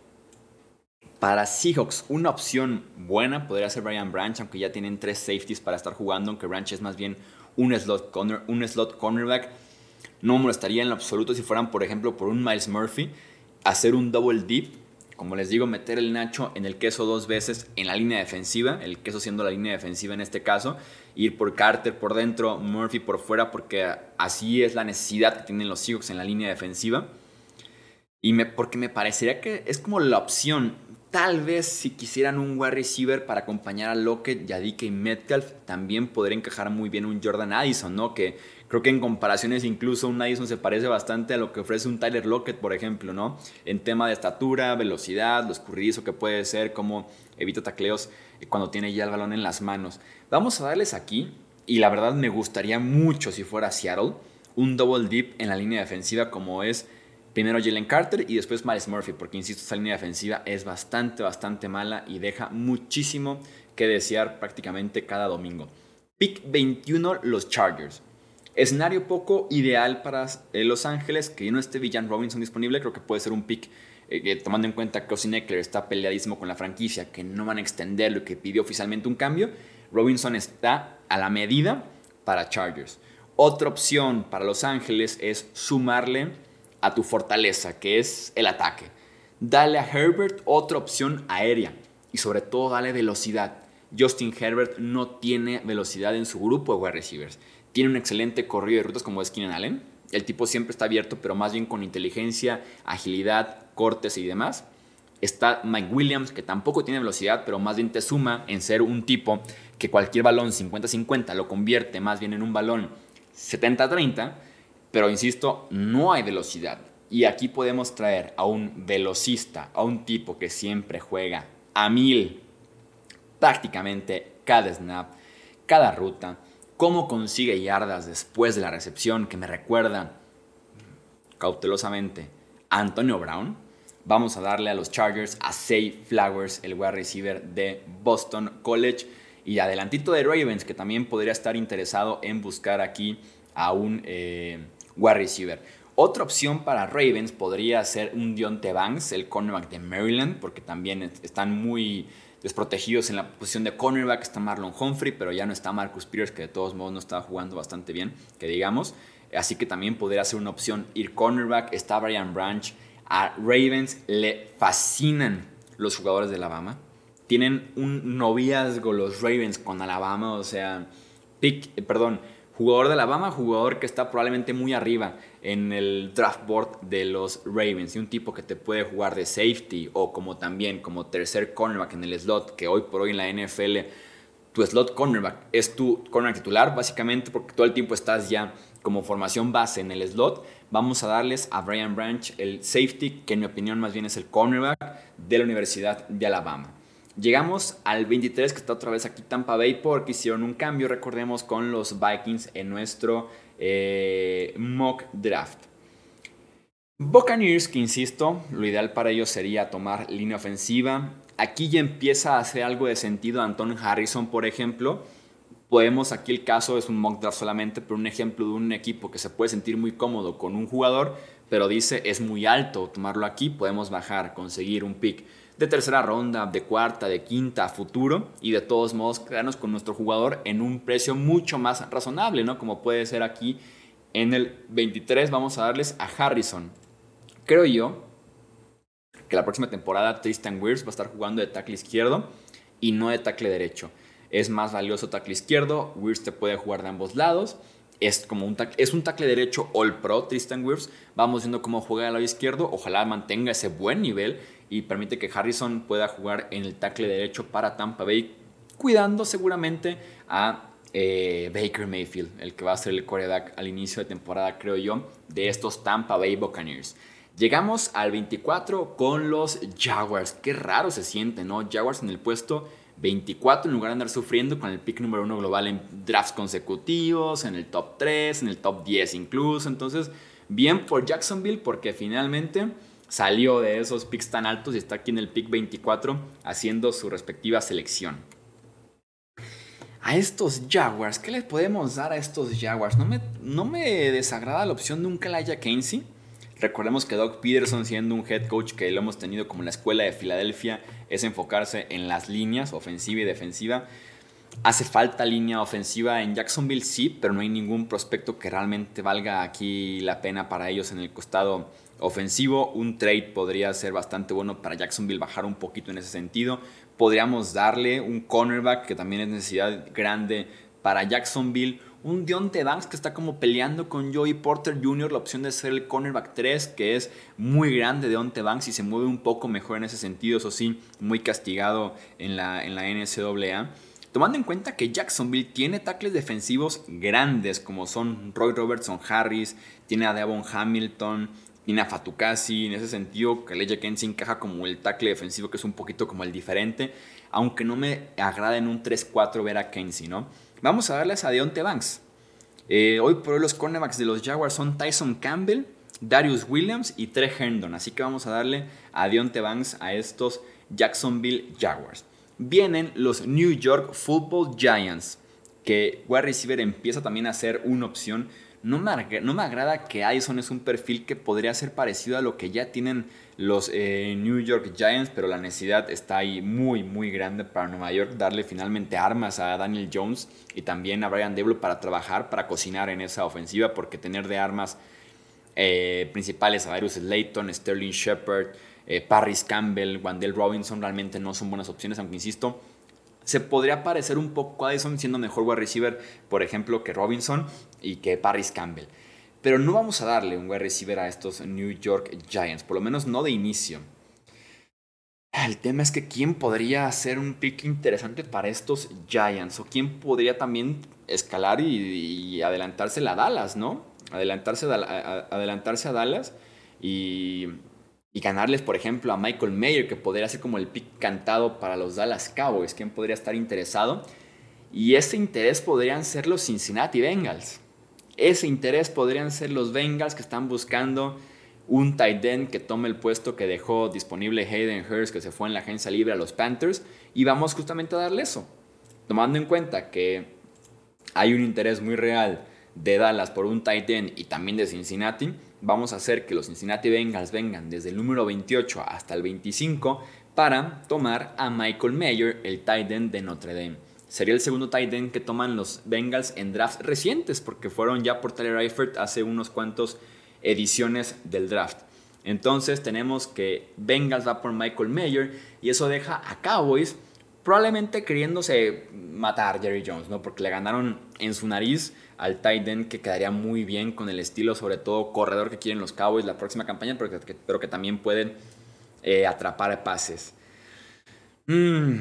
Para Seahawks, una opción buena podría ser Brian Branch, aunque ya tienen tres safeties para estar jugando, aunque Branch es más bien un slot, corner, un slot cornerback. No me molestaría en absoluto si fueran, por ejemplo, por un Miles Murphy, hacer un double deep, como les digo, meter el Nacho en el queso dos veces en la línea defensiva, el queso siendo la línea defensiva en este caso, ir por Carter por dentro, Murphy por fuera, porque así es la necesidad que tienen los Seahawks en la línea defensiva. Y porque me parecería que es como la opción. Tal vez si quisieran un wide receiver para acompañar a Lockett, Yadike y Metcalf, también podría encajar muy bien un Jordan Addison, ¿no? Que creo que en comparaciones incluso un Addison se parece bastante a lo que ofrece un Tyler Lockett, por ejemplo, ¿no? En tema de estatura, velocidad, lo escurridizo que puede ser, como evita tacleos cuando tiene ya el balón en las manos. Vamos a darles aquí, y la verdad me gustaría mucho si fuera Seattle, un double dip en la línea defensiva como es Primero Jalen Carter y después Miles Murphy, porque insisto, esa línea defensiva es bastante, bastante mala y deja muchísimo que desear prácticamente cada domingo. Pick 21, los Chargers. Escenario poco ideal para eh, Los Ángeles, que no esté Villan Robinson disponible, creo que puede ser un pick, eh, tomando en cuenta que Austin Eckler está peleadísimo con la franquicia, que no van a extenderlo y que pidió oficialmente un cambio. Robinson está a la medida para Chargers. Otra opción para Los Ángeles es sumarle a tu fortaleza, que es el ataque. Dale a Herbert otra opción aérea y sobre todo dale velocidad. Justin Herbert no tiene velocidad en su grupo de wide receivers. Tiene un excelente corrido de rutas como es Keenan Allen. El tipo siempre está abierto, pero más bien con inteligencia, agilidad, cortes y demás. Está Mike Williams, que tampoco tiene velocidad, pero más bien te suma en ser un tipo que cualquier balón 50-50 lo convierte más bien en un balón 70-30, pero insisto, no hay velocidad. Y aquí podemos traer a un velocista, a un tipo que siempre juega a mil, prácticamente cada snap, cada ruta, cómo consigue yardas después de la recepción, que me recuerda cautelosamente a Antonio Brown. Vamos a darle a los Chargers a Say Flowers, el wide receiver de Boston College. Y adelantito de Ravens, que también podría estar interesado en buscar aquí a un eh, wide receiver. Otra opción para Ravens podría ser un Dionte Banks, el cornerback de Maryland, porque también están muy desprotegidos en la posición de cornerback. Está Marlon Humphrey, pero ya no está Marcus Peters, que de todos modos no estaba jugando bastante bien, que digamos. Así que también podría ser una opción ir cornerback. Está Brian Branch. A Ravens le fascinan los jugadores de Alabama. Tienen un noviazgo los Ravens con Alabama, o sea, pick, eh, perdón, jugador de Alabama, jugador que está probablemente muy arriba en el draft board de los Ravens y un tipo que te puede jugar de safety o como también como tercer cornerback en el slot, que hoy por hoy en la NFL tu slot cornerback es tu cornerback titular básicamente porque todo el tiempo estás ya como formación base en el slot. Vamos a darles a Brian Branch el safety, que en mi opinión más bien es el cornerback de la Universidad de Alabama. Llegamos al 23 que está otra vez aquí Tampa Bay porque hicieron un cambio, recordemos, con los Vikings en nuestro eh, mock draft. Buccaneers, que insisto, lo ideal para ellos sería tomar línea ofensiva. Aquí ya empieza a hacer algo de sentido Anton Harrison, por ejemplo. Podemos, aquí el caso es un mock draft solamente, pero un ejemplo de un equipo que se puede sentir muy cómodo con un jugador, pero dice es muy alto tomarlo aquí, podemos bajar, conseguir un pick de tercera ronda, de cuarta, de quinta, futuro, y de todos modos quedarnos con nuestro jugador en un precio mucho más razonable, ¿no? Como puede ser aquí en el 23 vamos a darles a Harrison. Creo yo que la próxima temporada Tristan Wirfs va a estar jugando de tackle izquierdo y no de tackle derecho. Es más valioso tackle izquierdo, Wirfs te puede jugar de ambos lados. Es, como un tackle, es un tackle derecho all pro, Tristan Wirfs. Vamos viendo cómo juega al lado izquierdo. Ojalá mantenga ese buen nivel y permite que Harrison pueda jugar en el tackle derecho para Tampa Bay, cuidando seguramente a eh, Baker Mayfield, el que va a ser el coreback al inicio de temporada, creo yo, de estos Tampa Bay Buccaneers. Llegamos al 24 con los Jaguars. Qué raro se siente, ¿no? Jaguars en el puesto 24 en lugar de andar sufriendo con el pick número 1 global en drafts consecutivos, en el top 3, en el top 10 incluso. Entonces, bien por Jacksonville porque finalmente salió de esos picks tan altos y está aquí en el pick 24 haciendo su respectiva selección. A estos Jaguars, ¿qué les podemos dar a estos Jaguars? No me, no me desagrada la opción de un Kalaya Keynesy. Recordemos que Doug Peterson, siendo un head coach que lo hemos tenido como en la escuela de Filadelfia, es enfocarse en las líneas ofensiva y defensiva. Hace falta línea ofensiva en Jacksonville, sí, pero no hay ningún prospecto que realmente valga aquí la pena para ellos en el costado ofensivo. Un trade podría ser bastante bueno para Jacksonville bajar un poquito en ese sentido. Podríamos darle un cornerback que también es necesidad grande para Jacksonville. Un Dionte Banks que está como peleando con Joey Porter Jr. La opción de ser el cornerback 3, que es muy grande Dionte Banks y se mueve un poco mejor en ese sentido. Eso sí, muy castigado en la, en la NCAA. Tomando en cuenta que Jacksonville tiene tackles defensivos grandes como son Roy Robertson Harris, tiene a Devon Hamilton, Nina Fatukasi, en ese sentido, Kaleja Kensi encaja como el tackle defensivo, que es un poquito como el diferente, aunque no me agrada en un 3-4 ver a Kensi, ¿no? Vamos a darles a Deontay Banks. Eh, hoy por hoy los cornerbacks de los Jaguars son Tyson Campbell, Darius Williams y Trey Herndon, así que vamos a darle a Deontay Banks a estos Jacksonville Jaguars. Vienen los New York Football Giants, que wide receiver empieza también a ser una opción no me, no me agrada que Addison es un perfil que podría ser parecido a lo que ya tienen los eh, New York Giants, pero la necesidad está ahí muy, muy grande para Nueva York darle finalmente armas a Daniel Jones y también a Brian Deblo para trabajar, para cocinar en esa ofensiva, porque tener de armas eh, principales, Avarius Slayton, Sterling Shepard, eh, Parris Campbell, Wandell Robinson, realmente no son buenas opciones, aunque insisto, se podría parecer un poco a Addison siendo mejor wide receiver, por ejemplo, que Robinson y que Parris Campbell. Pero no vamos a darle un wide receiver a estos New York Giants, por lo menos no de inicio. El tema es que quién podría hacer un pick interesante para estos Giants o quién podría también escalar y, adelantarse a Dallas, ¿no? Adelantarse a, adelantarse a Dallas y, y, ganarles, por ejemplo, a Michael Mayer, que podría ser como el pick cantado para los Dallas Cowboys. ¿Quién podría estar interesado? Y ese interés podrían ser los Cincinnati Bengals. Ese interés podrían ser los Bengals que están buscando un tight end que tome el puesto que dejó disponible Hayden Hurst, que se fue en la agencia libre a los Panthers, y vamos justamente a darle eso. Tomando en cuenta que hay un interés muy real de Dallas por un tight end y también de Cincinnati, vamos a hacer que los Cincinnati Bengals vengan desde el número 28 hasta el 25 para tomar a Michael Mayer, el tight end de Notre Dame. Sería el segundo tight end que toman los Bengals en drafts recientes, porque fueron ya por Tyler Eifert hace unos cuantos ediciones del draft. Entonces tenemos que Bengals va por Michael Mayer y eso deja a Cowboys probablemente queriéndose matar a Jerry Jones, ¿no? Porque le ganaron en su nariz al tight end que quedaría muy bien con el estilo, sobre todo corredor que quieren los Cowboys la próxima campaña, pero que, que también pueden eh, atrapar pases. Mm,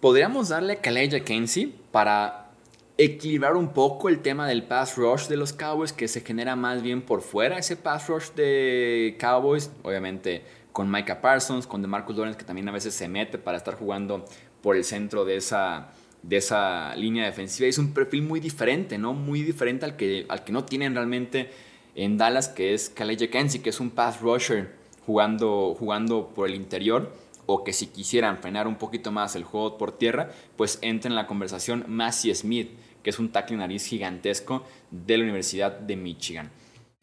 podríamos darle a Calais Kenzie para equilibrar un poco el tema del pass rush de los Cowboys, que se genera más bien por fuera ese pass rush de Cowboys, obviamente con Micah Parsons, con DeMarcus Lawrence, que también a veces se mete para estar jugando por el centro de esa, de esa línea defensiva. Es un perfil muy diferente, ¿no? Muy diferente al que, al que no tienen realmente en Dallas, que es Calais Kenzie, que es un pass rusher jugando, jugando por el interior o que si quisieran frenar un poquito más el juego por tierra, pues entra en la conversación Massey Smith, que es un tackle nariz gigantesco de la Universidad de Michigan.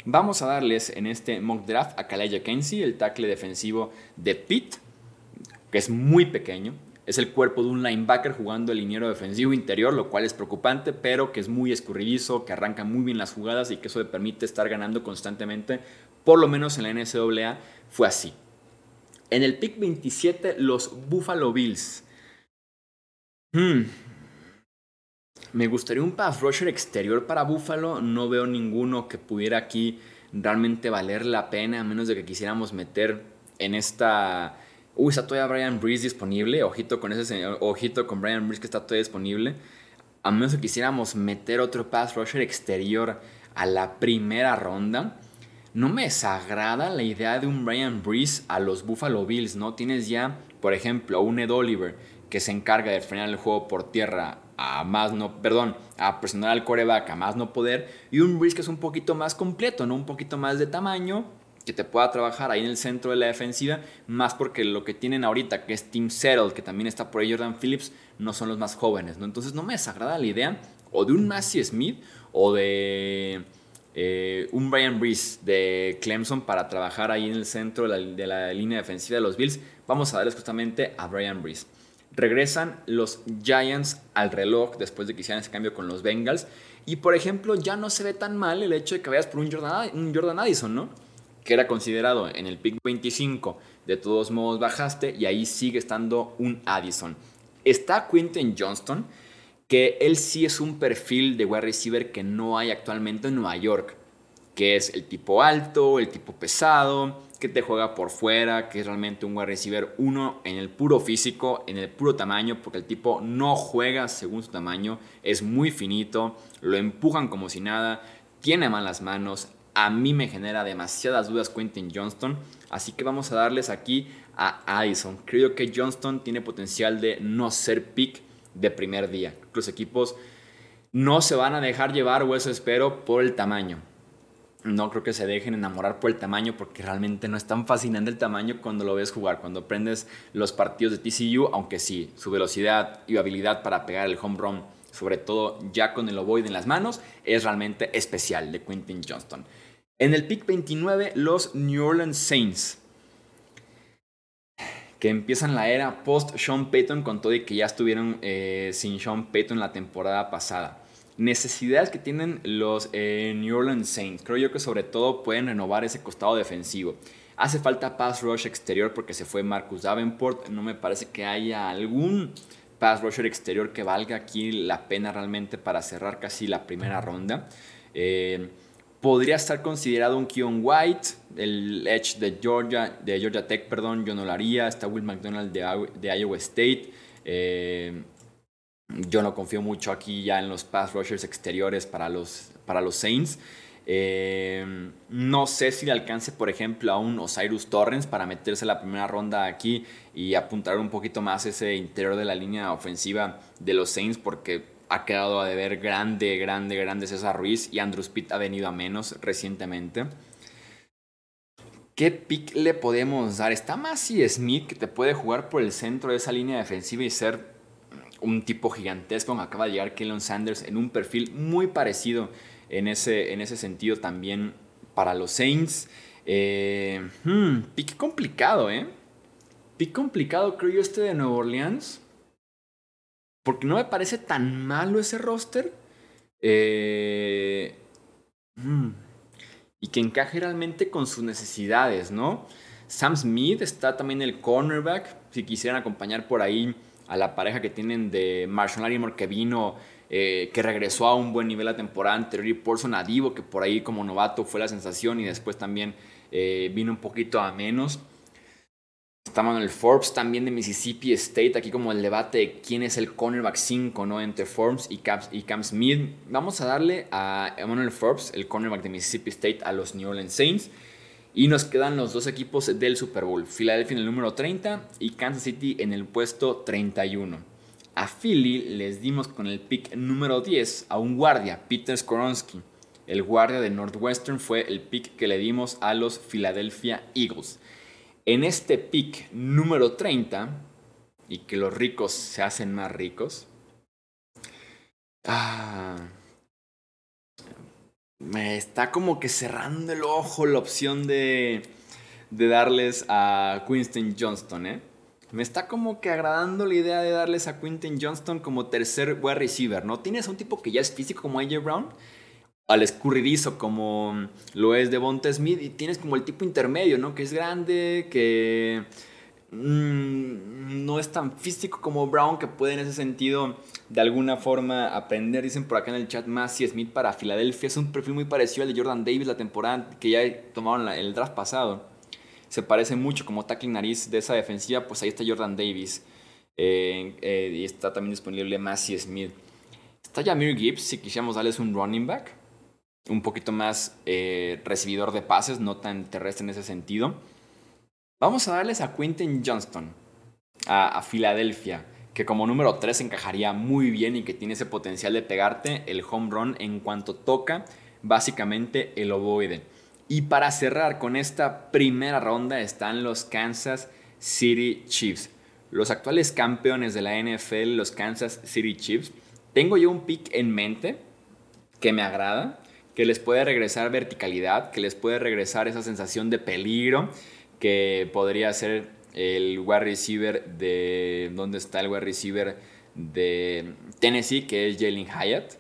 Vamos a darles en este mock draft a Kalaya Kenzie, el tackle defensivo de Pitt, que es muy pequeño. Es el cuerpo de un linebacker jugando el liniero defensivo interior, lo cual es preocupante, pero que es muy escurridizo, que arranca muy bien las jugadas y que eso le permite estar ganando constantemente. Por lo menos en la NCAA fue así. En el pick 27, los Buffalo Bills. Hmm, me gustaría un pass rusher exterior para Buffalo. No veo ninguno que pudiera aquí realmente valer la pena, a menos de que quisiéramos meter en esta. Uy, está todavía Brian Breeze disponible. Ojito con ese ojito con Brian Breeze que está todavía disponible. A menos que quisiéramos meter otro pass rusher exterior a la primera ronda. No me desagrada la idea de un Brian Breeze a los Buffalo Bills, ¿no? Tienes ya, por ejemplo, un Ed Oliver que se encarga de frenar el juego por tierra a más no, perdón, a presionar al coreback a más no poder, y un Breeze que es un poquito más completo, ¿no? Un poquito más de tamaño, que te pueda trabajar ahí en el centro de la defensiva, más porque lo que tienen ahorita, que es Team Settle, que también está por ahí Jordan Phillips, no son los más jóvenes, ¿no? Entonces no me desagrada la idea o de un Massey Smith o de eh, un Brian Breeze de Clemson para trabajar ahí en el centro de la, de la línea defensiva de los Bills. Vamos a darles justamente a Brian Breeze. Regresan los Giants al reloj después de que hicieran ese cambio con los Bengals. Y por ejemplo, ya no se ve tan mal el hecho de que vayas por un Jordan, un Jordan Addison, ¿no? Que era considerado en el pick 25. De todos modos bajaste y ahí sigue estando un Addison. Está Quinton Johnston, que él sí es un perfil de wide receiver que no hay actualmente en Nueva York. Que es el tipo alto, el tipo pesado, que te juega por fuera, que es realmente un wide receiver uno en el puro físico, en el puro tamaño, porque el tipo no juega según su tamaño, es muy finito, lo empujan como si nada, tiene malas manos, a mí me genera demasiadas dudas Quentin Johnston, así que vamos a darles aquí a Addison. Creo que Johnston tiene potencial de no ser pick de primer día. Los equipos no se van a dejar llevar, o eso espero, por el tamaño no creo que se dejen enamorar por el tamaño porque realmente no es tan fascinante el tamaño cuando lo ves jugar, cuando aprendes los partidos de TCU, aunque sí, su velocidad y habilidad para pegar el home run, sobre todo ya con el ovoide en las manos, es realmente especial de Quentin Johnston. En el pick 29, los New Orleans Saints, que empiezan la era post Sean Payton con todo y que ya estuvieron eh, sin Sean Payton la temporada pasada. Necesidades que tienen los eh, New Orleans Saints. Creo yo que sobre todo pueden renovar ese costado defensivo. Hace falta pass rush exterior porque se fue Marcus Davenport. No me parece que haya algún pass rusher exterior que valga aquí la pena realmente para cerrar casi la primera ronda. Eh, podría estar considerado un Keon White, el Edge de Georgia, de Georgia Tech, perdón, yo no lo haría. Está Will McDonald de, Iowa State. Eh, yo no confío mucho aquí ya en los pass rushers exteriores para los, para los Saints. Eh, no sé si le alcance, por ejemplo, a un Osiris Torrens para meterse la primera ronda aquí y apuntar un poquito más ese interior de la línea ofensiva de los Saints, porque ha quedado a deber grande, grande, grande César Ruiz y Andrew Pitt ha venido a menos recientemente. ¿Qué pick le podemos dar? Está Massey Smith que te puede jugar por el centro de esa línea defensiva y ser un tipo gigantesco. Acaba de llegar Kellen Sanders en un perfil muy parecido en ese, en ese sentido también para los Saints. Eh, hmm, pick complicado, ¿eh? Pick complicado, creo yo, este de Nueva Orleans. Porque no me parece tan malo ese roster. Eh, hmm, y que encaje realmente con sus necesidades, ¿no? Sam Smith está también el cornerback. Si quisieran acompañar por ahí a la pareja que tienen de Marshall Lattimore que vino, eh, que regresó a un buen nivel la temporada anterior, y Paulson Nadivo, que por ahí como novato fue la sensación y después también eh, vino un poquito a menos. Estamos en el Forbes también de Mississippi State, aquí como el debate de quién es el cornerback 5 ¿no? entre Forbes y Cam, y Cam Smith. Vamos a darle a Emmanuel Forbes, el cornerback de Mississippi State, a los New Orleans Saints. Y nos quedan los dos equipos del Super Bowl, Philadelphia en el número 30 y Kansas City en el puesto 31. A Philly les dimos con el pick número 10 a un guardia, Peter Skoronsky. El guardia de Northwestern fue el pick que le dimos a los Philadelphia Eagles. En este pick número 30, y que los ricos se hacen más ricos, ah, me está como que cerrando el ojo la opción de, de darles a Quinton Johnston, ¿eh? Me está como que agradando la idea de darles a Quinton Johnston como tercer wide receiver, ¿no? Tienes un tipo que ya es físico como AJ Brown, al escurridizo como lo es Devonta Smith, y tienes como el tipo intermedio, ¿no? Que es grande, que Mm, no es tan físico como Brown, que puede en ese sentido de alguna forma aprender. Dicen por acá en el chat, Massey Smith para Filadelfia es un perfil muy parecido al de Jordan Davis la temporada que ya tomaron el draft pasado. Se parece mucho como tackling nariz de esa defensiva, pues ahí está Jordan Davis. Eh, eh, y está también disponible Massey Smith. Está Jamir Gibbs, si quisiéramos darles un running back. Un poquito más eh, recibidor de pases, no tan terrestre en ese sentido. Vamos a darles a Quentin Johnston, a, Filadelfia, que como número 3 encajaría muy bien y que tiene ese potencial de pegarte el home run en cuanto toca básicamente el ovoide. Y para cerrar con esta primera ronda están los Kansas City Chiefs. Los actuales campeones de la NFL, los Kansas City Chiefs. Tengo yo un pick en mente que me agrada, que les puede regresar verticalidad, que les puede regresar esa sensación de peligro que podría ser el wide receiver de... ¿Dónde está el wide receiver de Tennessee? Que es Jalen Hyatt.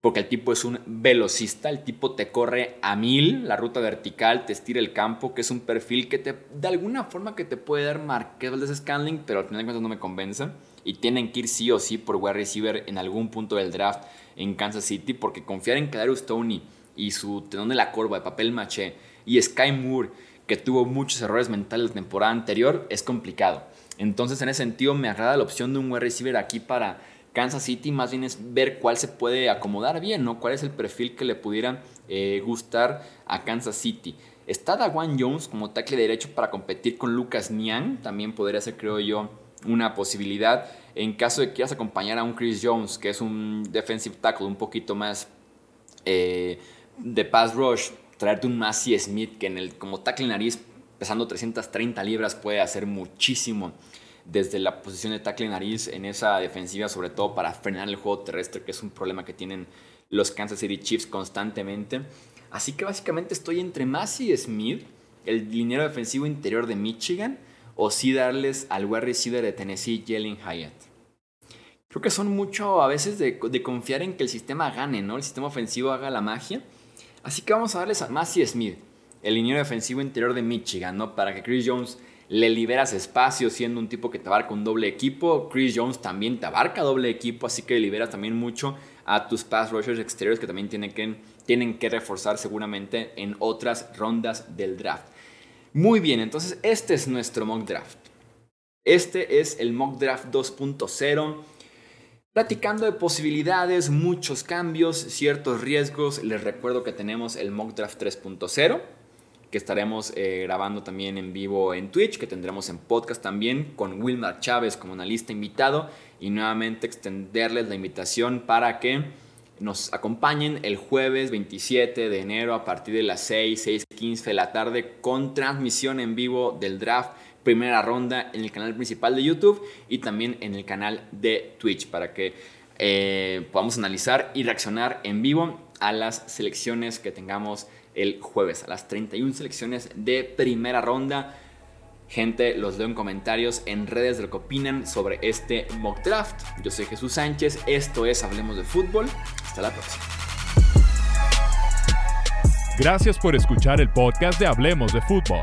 Porque el tipo es un velocista, el tipo te corre a mil, la ruta vertical, te estira el campo, que es un perfil que te, de alguna forma que te puede dar Marquez de Scanling, pero al final de cuentas no me convence. Y tienen que ir sí o sí por wide receiver en algún punto del draft en Kansas City, porque confiar en Kadarius Tony y su tenón de la curva de papel maché y Sky Moore que tuvo muchos errores mentales la temporada anterior, es complicado. Entonces, en ese sentido, me agrada la opción de un wide receiver aquí para Kansas City. Más bien es ver cuál se puede acomodar bien, ¿no? Cuál es el perfil que le pudiera eh, gustar a Kansas City. Está Dawan Jones como tackle derecho para competir con Lucas Niang. También podría ser, creo yo, una posibilidad. En caso de que quieras acompañar a un Chris Jones, que es un defensive tackle un poquito más eh, de pass rush, traerte un Massey Smith que en el, como tackle nariz, pesando 330 libras, puede hacer muchísimo desde la posición de tackle nariz en esa defensiva, sobre todo para frenar el juego terrestre, que es un problema que tienen los Kansas City Chiefs constantemente. Así que básicamente estoy entre Massey Smith, el liniero defensivo interior de Michigan, o sí darles al wide receiver de Tennessee, Jalen Hyatt. Creo que son mucho a veces de, confiar en que el sistema gane, ¿no? El sistema ofensivo haga la magia. Así que vamos a darles a Massey Smith, el liniero defensivo interior de Michigan, ¿no? Para que Chris Jones le liberas espacio siendo un tipo que te abarca un doble equipo. Chris Jones también te abarca doble equipo, así que liberas también mucho a tus pass rushers exteriores que también tienen que, tienen que reforzar seguramente en otras rondas del draft. Muy bien, entonces este es nuestro mock draft. Este es el mock draft 2.0. Platicando de posibilidades, muchos cambios, ciertos riesgos. Les recuerdo que tenemos el mock draft 3.0 que estaremos eh, grabando también en vivo en Twitch, que tendremos en podcast también con Wilmar Chávez como analista invitado y nuevamente extenderles la invitación para que nos acompañen el jueves 27 de enero a partir de las 6, 6.15 de la tarde con transmisión en vivo del draft primera ronda en el canal principal de YouTube y también en el canal de Twitch para que eh, podamos analizar y reaccionar en vivo a las selecciones que tengamos el jueves, a las 31 selecciones de primera ronda. Gente, los leo en comentarios en redes de lo que opinan sobre este mock draft. Yo soy Jesús Sánchez, esto es Hablemos de Fútbol. Hasta la próxima. Gracias por escuchar el podcast de Hablemos de Fútbol.